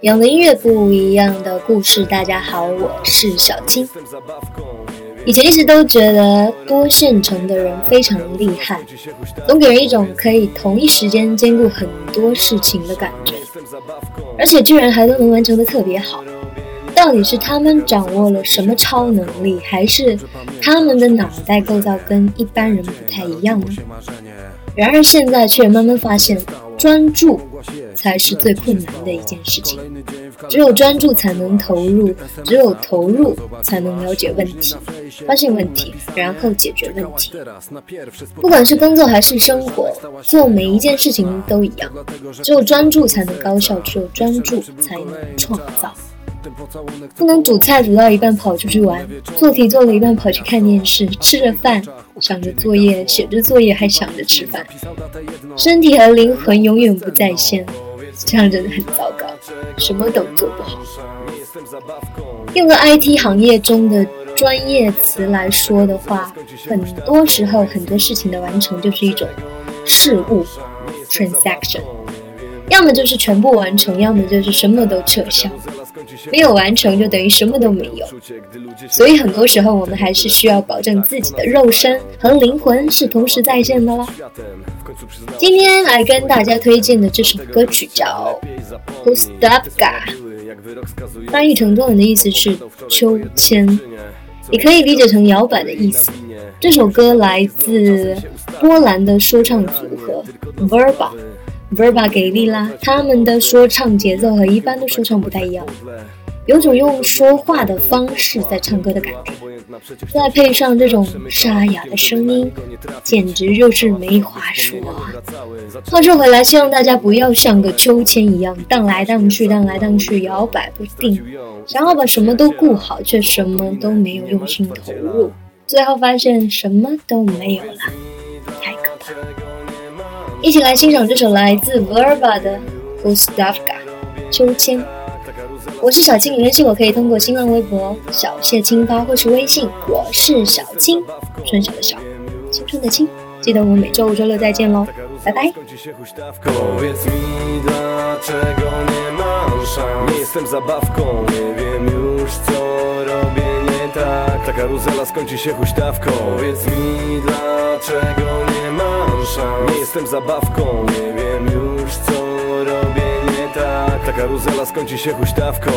有的音乐不一样的故事。大家好，我是小青。以前一直都觉得多线程的人非常厉害，总给人一种可以同一时间兼顾很多事情的感觉，而且居然还都能完成的特别好。到底是他们掌握了什么超能力，还是他们的脑袋构造跟一般人不太一样呢？然而现在却慢慢发现，专注才是最困难的一件事情。只有专注才能投入，只有投入才能了解问题，发现问题，然后解决问题。不管是工作还是生活，做每一件事情都一样。只有专注才能高效，只有专注才能创造。不能煮菜煮到一半跑出去玩，做题做了一半跑去看电视，吃着饭想着作业，写着作业还想着吃饭，身体和灵魂永远不在线，这样真的很糟糕，什么都做不好。用个 IT 行业中的专业词来说的话，很多时候很多事情的完成就是一种事物 transaction，要么就是全部完成，要么就是什么都撤销。没有完成就等于什么都没有，所以很多时候我们还是需要保证自己的肉身和灵魂是同时在线的啦。今天来跟大家推荐的这首歌曲叫《Pustavka》，翻译成中文的意思是秋千，也可以理解成摇摆的意思。这首歌来自波兰的说唱组合 Verba。Verba 给力啦！他们的说唱节奏和一般的说唱不太一样，有种用说话的方式在唱歌的感觉，再配上这种沙哑的声音，简直就是没话说。话说回来，希望大家不要像个秋千一样荡来荡去、荡来荡去、摇摆不定，想要把什么都顾好，却什么都没有用心投入，最后发现什么都没有了，一起来欣赏这首来自 Verba 的 Gustavka 秋千。我是小青联系我可以通过新浪微博小谢青发或是微信我是小青春晓的晓青春的青记得我们每周五周六再见喽拜拜。Szans Nie jestem zabawką, nie wiem już co robię nie tak. Ta karuzela skończy się huśtawką